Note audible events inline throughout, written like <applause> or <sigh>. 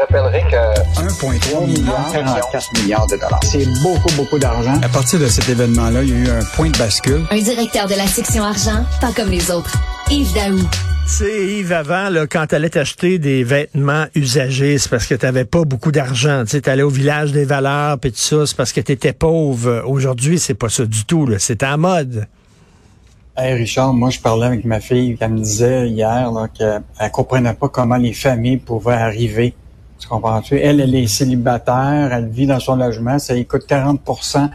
rappellerai que 1,3 milliard, 44 milliards de dollars. C'est beaucoup, beaucoup d'argent. À partir de cet événement-là, il y a eu un point de bascule. Un directeur de la section argent, pas comme les autres. Yves Daou. C'est Yves, avant, là, quand tu allais t'acheter des vêtements usagés, c'est parce que tu n'avais pas beaucoup d'argent. Tu allais au village des valeurs, puis tout ça, c'est parce que tu étais pauvre. Aujourd'hui, c'est pas ça du tout. C'est à mode. Hey Richard, moi je parlais avec ma fille, elle me disait hier qu'elle ne comprenait pas comment les familles pouvaient arriver. Tu comprends-tu? Elle, elle est célibataire, elle vit dans son logement, ça lui coûte 40%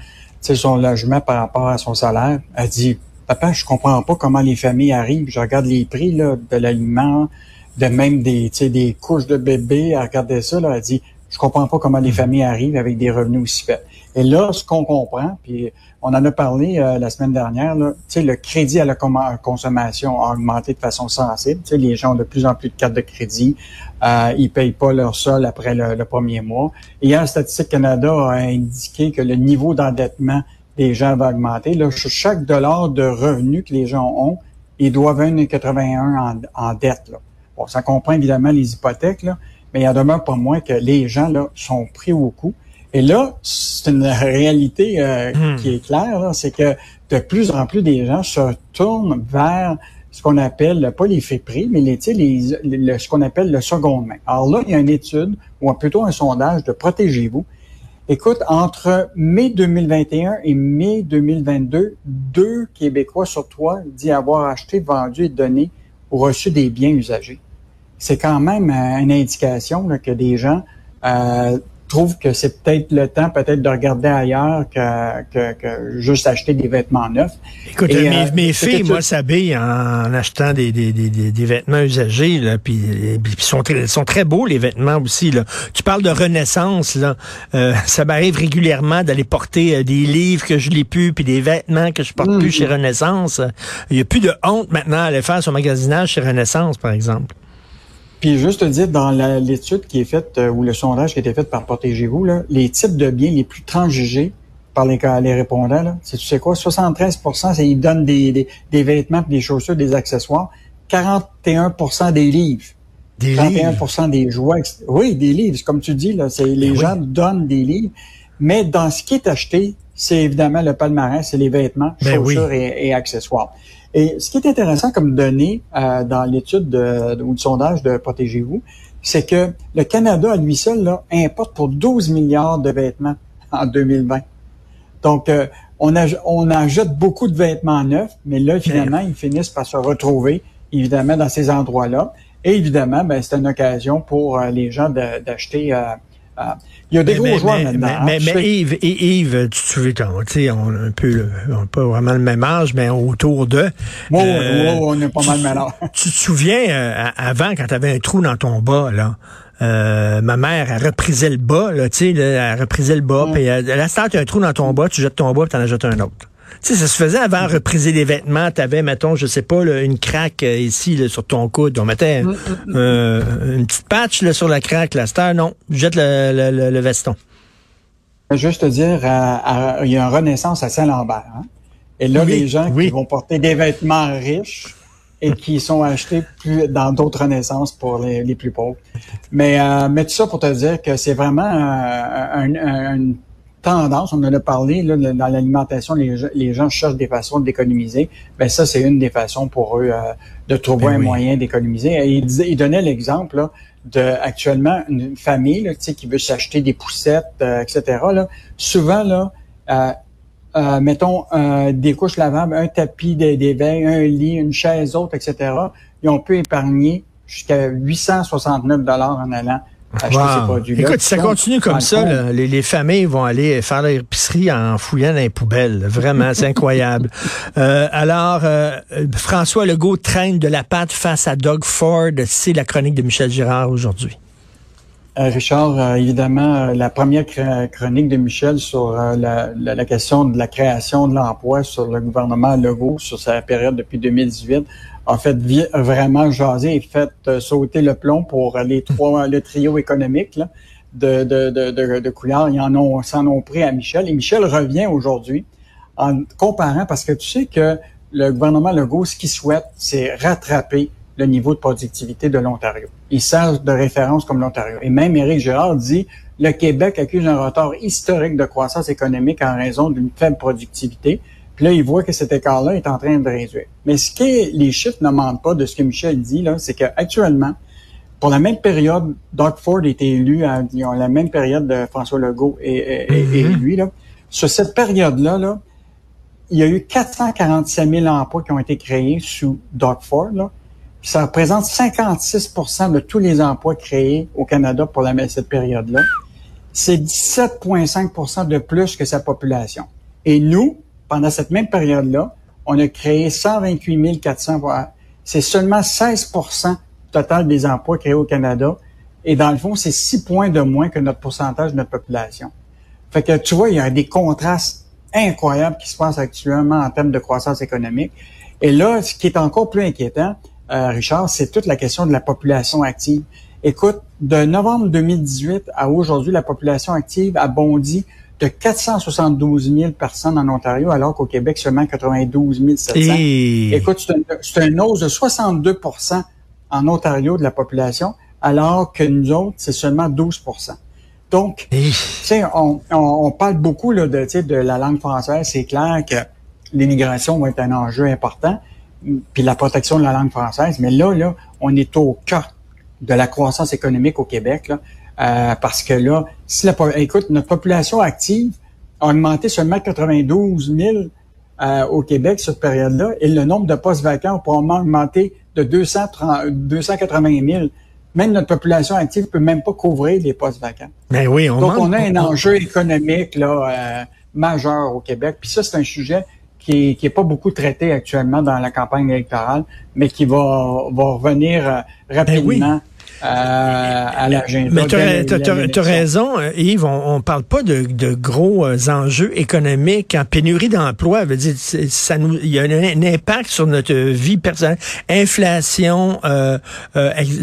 de son logement par rapport à son salaire. Elle dit Papa, je comprends pas comment les familles arrivent. Je regarde les prix là, de l'aliment, de même des, des couches de bébé. Elle regardait ça, là, elle dit Je comprends pas comment les hmm. familles arrivent avec des revenus aussi faibles. Et là, ce qu'on comprend, puis on en a parlé euh, la semaine dernière, là, le crédit à la consommation a augmenté de façon sensible. sais, les gens ont de plus en plus de cartes de crédit. Euh, ils payent pas leur sol après le, premier mois. Et hier, Statistique Canada a indiqué que le niveau d'endettement des gens va augmenter. Là, chaque dollar de revenu que les gens ont, ils doivent 1,81 en, en dette. Là. Bon, ça comprend évidemment les hypothèques, là, mais il en demeure pas moins que les gens là, sont pris au coup. Et là, c'est une réalité euh, hmm. qui est claire, c'est que de plus en plus des gens se tournent vers ce qu'on appelle, pas les faits prix, mais les, les, ce qu'on appelle le second main. Alors là, il y a une étude, ou plutôt un sondage de Protégez-vous. Écoute, entre mai 2021 et mai 2022, deux Québécois sur trois disent avoir acheté, vendu et donné ou reçu des biens usagés. C'est quand même euh, une indication que des gens euh, trouve que c'est peut-être le temps peut-être de regarder ailleurs que, que, que, juste acheter des vêtements neufs. Écoute, mes, euh, mes filles, moi, s'habillent en achetant des, des, des, des, vêtements usagés, là, puis, puis sont très, sont très beaux les vêtements aussi. Là. Tu parles de renaissance, là. Euh, <laughs> ça m'arrive régulièrement d'aller porter euh, des livres que je lis plus, puis des vêtements que je porte plus chez mm-hmm. Renaissance. Il y a plus de honte maintenant à aller faire son magasinage chez Renaissance, par exemple. Puis juste te dire, dans l'étude qui est faite, euh, ou le sondage qui a été fait par Protégez-vous, les types de biens les plus transigés par les, les répondants, là, c'est tu sais quoi, 73% ils donnent des, des, vêtements, des chaussures, des accessoires. 41% des livres. Des 31 des jouets. Oui, des livres. Comme tu dis, là, c'est les ben gens donnent des livres. Mais dans ce qui est acheté, c'est évidemment le palmarès, c'est les vêtements, ben chaussures et accessoires. Et ce qui est intéressant comme donnée euh, dans l'étude de, ou le sondage de Protégez-vous, c'est que le Canada, à lui seul, là, importe pour 12 milliards de vêtements <laughs> en 2020. Donc, euh, on, a, on ajoute beaucoup de vêtements neufs, mais là, finalement, ils finissent par se retrouver, évidemment, dans ces endroits-là. Et évidemment, ben, c'est une occasion pour euh, les gens d'acheter il y a des gros joueurs maintenant. Mais, mais, Yves, Yves, tu te souviens, on, un peu, on pas vraiment le même âge, mais autour de. euh, on est pas mal le même âge. Tu te souviens, euh, avant, quand tu avais un trou dans ton bas, là, euh, ma mère, elle reprisait le bas, là, tu sais, elle reprisait le bas, puis euh, la tu as un trou dans ton bas, tu jettes ton bas, puis t'en jettes un autre. Tu sais, ça se faisait avant repriser les vêtements. Tu avais, mettons, je sais pas, une craque euh, ici sur ton coude. On mettait mm, mm, mm. Euh, une petite patch sur la craque. La star, non, jette le, le, le, veston. Juste te dire, il y a une renaissance à Saint-Lambert. Hein. Et là, les gens qui vont porter des vêtements riches et qui sont achetés plus dans d'autres renaissances pour les, les, plus pauvres. Mais, euh, mais tout ça pour te dire que c'est vraiment un, un, un tendance, on en a parlé, là, dans l'alimentation, les, les, gens cherchent des façons d'économiser. Ben ça, c'est une des façons pour eux euh, de trouver ben un moyen d'économiser. Il, il donnait l'exemple de actuellement une famille là, qui veut s'acheter des poussettes, euh, etc. Là, souvent, là, euh, euh mettons des couches lavables, un tapis d'éveil, un lit, une chaise autre, etc. Et on peut épargner jusqu'à 869 dollars en allant Écoute, ça continue comme ça, les, familles vont aller faire l'épicerie en fouillant dans les poubelles. Vraiment, c'est <laughs> incroyable. Euh, alors, euh, François Legault traîne de la patte face à Doug Ford. C'est la chronique de Michel Girard aujourd'hui. Euh, Richard, évidemment, la première chronique de Michel sur la, la, question de la création de l'emploi sur le gouvernement Legault, sur sa période depuis 2018, a fait vraiment jaser et fait euh, sauter le plomb pour les trois, le trio économique de, de, de, de, de. Ils en ont, s'en ont pris à Michel. Et Michel revient aujourd'hui en comparant, parce que tu sais que le gouvernement Legault, ce qu'il souhaite, c'est rattraper le niveau de productivité de l'Ontario. Il sert de référence comme l'Ontario. Et même Éric Girard dit le Québec accuse un retard historique de croissance économique en raison d'une faible productivité. Puis là, il voit que cet écart-là est en train de réduire. Mais ce que les chiffres ne mentent pas de ce que Michel dit, là, c'est qu'actuellement, pour la même période, Doug Ford était élu à la même période de François Legault et, mm-hmm. lui. Là. Sur cette période-là, là, il y a eu 447 000 emplois qui ont été créés sous Doug Ford. Là. ça représente 56% de tous les emplois créés au Canada pour la, cette période-là. C'est 17,5% de plus que sa population. Et nous, pendant cette même période-là, on a créé 128 400 emplois. C'est seulement 16% total des emplois créés au Canada. Et dans le fond, c'est 6 points de moins que notre pourcentage de notre population. Fait que tu vois, il y a des contrastes incroyables qui se passent actuellement en termes de croissance économique. Et là, ce qui est encore plus inquiétant, euh, Richard, c'est toute la question de la population active. Écoute, de novembre 2018 à aujourd'hui, la population active a bondi de 472 000 personnes en Ontario, alors qu'au Québec, seulement 92 700. Écoute, c'est une hausse de 62% en Ontario de la population, alors que nous autres, c'est seulement 12% donc, tu sais, on, on, parle beaucoup là, de, de la langue française. C'est clair que l'immigration va être un enjeu important, puis la protection de la langue française. Mais là, là, on est au cœur de la croissance économique au Québec, là, euh, parce que là, si la, écoute, notre population active a augmenté seulement 92 000 euh, au Québec cette période-là, et le nombre de postes vacants a probablement augmenté de 230, 280 000 même notre population active peut même pas couvrir les postes vacants. Ben oui, on Donc, on a un enjeu économique là euh, majeur au Québec. Puis ça, c'est un sujet qui est, pas beaucoup traité actuellement dans la campagne électorale, mais qui va, va revenir euh, ben rapidement euh, à l'agenda. Mais tu as, raison, euh, Yves, on, ne parle pas de, gros euh, enjeux économiques en pénurie d'emploi. Ça nous, il y a un, impact sur notre vie personnelle, inflation,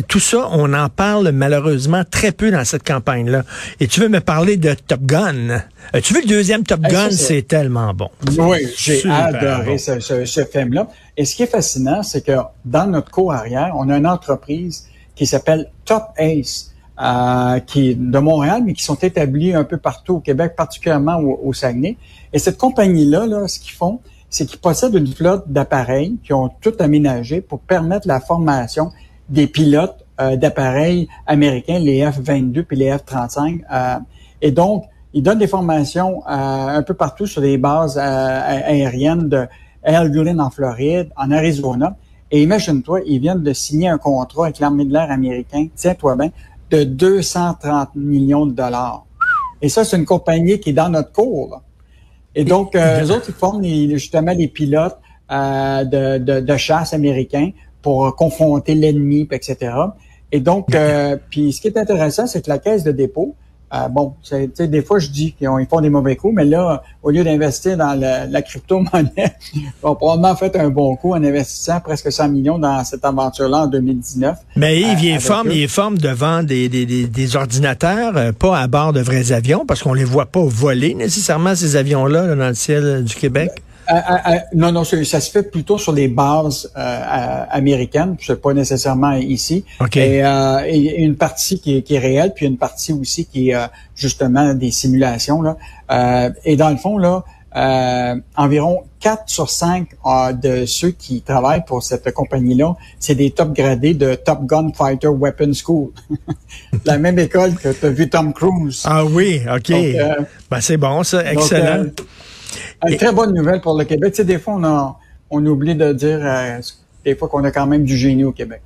tout ça, on en parle malheureusement très peu dans cette campagne-là. Et tu veux me parler de Top Gun? Tu veux le deuxième Top Gun? C'est tellement bon. Oui, j'ai adoré ce, ce film-là. Et ce qui est fascinant, c'est que dans notre cours arrière, on a une entreprise qui s'appelle Top Ace, euh, qui est de Montréal, mais qui sont établis un peu partout au Québec, particulièrement au, Saguenay. Et cette compagnie-là, là, ce qu'ils font, c'est qu'ils possèdent une flotte d'appareils qui ont tout aménagé pour permettre la formation des pilotes euh, d'appareils américains, les F-22 puis les F-35. Euh, et donc, ils donnent des formations un peu partout sur des bases aériennes de Eglin en Floride, en Arizona. Et imagine-toi, ils viennent de signer un contrat avec l'armée de l'air américain, tiens-toi bien, de 230 millions de dollars. Et ça, c'est une compagnie qui est dans notre cours. Et donc, euh, eux autres, ils forment justement les pilotes euh, de, de, chasse américains pour confronter l'ennemi, etc. Et donc, <laughs> euh, puis ce qui est intéressant, c'est que la caisse de dépôt, euh, bon, des fois, je dis qu'ils font des mauvais coups, mais là, au lieu d'investir dans la crypto-monnaie, <laughs> ils ont probablement fait un bon coup en investissant presque 100 millions dans cette aventure-là en 2019. Mais Yves, il, forme, il forme devant des, des, des, ordinateurs, euh, pas à bord de vrais avions, parce qu'on les voit pas voler nécessairement, ces avions-là, dans le ciel du Québec. Euh, euh, euh, non, non, ça, se fait plutôt sur les bases américaines, c'est pas nécessairement ici. Et, une partie qui est, qui est, réelle, puis une partie aussi qui est justement des simulations. Là. et dans le fond, là, environ 4 sur 5 de ceux qui travaillent pour cette compagnie-là, c'est des top gradés de Top Gun Fighter Weapon School. <laughs> La même école que tu as vu Tom Cruise. Ah oui, OK. ben, c'est bon, ça, excellent. Une très bonne nouvelle pour le Québec. Tu sais, des fois, on, on oublie de dire euh, des fois qu'on a quand même du génie au Québec.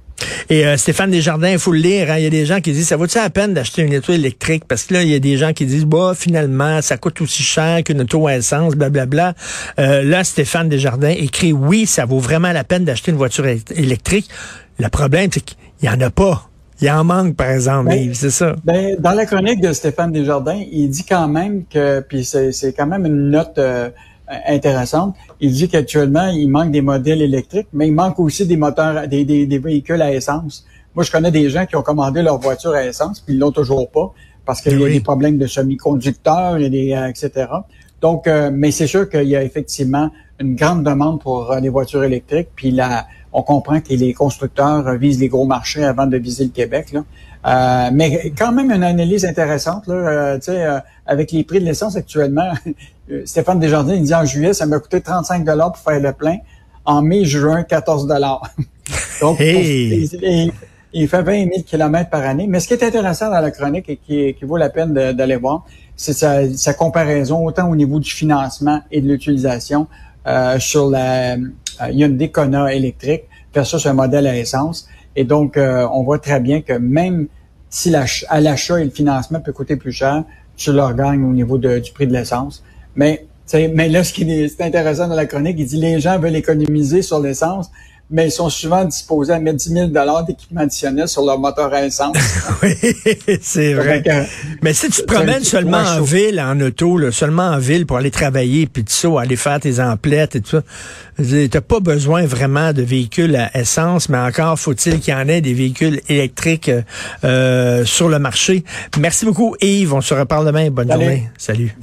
Et euh, Stéphane Desjardins, il faut le lire. Hein. Il y a des gens qui disent, ça vaut-il la peine d'acheter une auto électrique? Parce que là, il y a des gens qui disent, bah, finalement, ça coûte aussi cher qu'une auto à essence, blablabla. Euh, là, Stéphane Desjardins écrit, oui, ça vaut vraiment la peine d'acheter une voiture électrique. Le problème, c'est qu'il n'y en a pas. Il en manque, par exemple, ben, c'est ça? Ben, dans la chronique de Stéphane Desjardins, il dit quand même que, puis c'est quand même une note euh, intéressante, il dit qu'actuellement, il manque des modèles électriques, mais il manque aussi des moteurs, des, des, véhicules à essence. Moi, je connais des gens qui ont commandé leur voiture à essence, puis ils l'ont toujours pas, parce qu'il y a des problèmes de semi-conducteurs, des, euh, etc. Donc, euh, mais c'est sûr qu'il y a effectivement une grande demande pour les voitures électriques, puis la on comprend que les constructeurs visent les gros marchés avant de viser le Québec. Là. Euh, mais quand même une analyse intéressante, là, euh, euh, avec les prix de l'essence actuellement. <laughs> Stéphane Desjardins, il dit en juillet, ça m'a coûté 35 dollars pour faire le plein. En mai, juin, 14 dollars. <laughs> Donc, il, fait 20 000 km par année. Mais ce qui est intéressant dans la chronique et qui, qui vaut la peine d'aller voir, c'est sa, sa, comparaison autant au niveau du financement et de l'utilisation euh, sur la Hyundai Kona électrique versus un modèle à essence. Et donc, euh, on voit très bien que même si à l'achat et le financement peut coûter plus cher, tu leur gagnes au niveau du prix de l'essence. Mais, mais là, ce qui est, intéressant dans la chronique, il dit les gens veulent économiser sur l'essence, mais ils sont souvent disposés à mettre 10 000 d'équipement additionnel sur leur moteur à essence. <laughs> oui, c'est vrai. mais si tu te promènes seulement en ville, en auto, là, seulement en ville pour aller travailler, puis tout ça, aller faire tes emplettes et tout ça, t'as pas besoin vraiment de véhicules à essence, mais encore faut-il qu'il y en ait des véhicules électriques euh, sur le marché. Merci beaucoup, Yves. On se reparle demain. Bonne journée. Salut.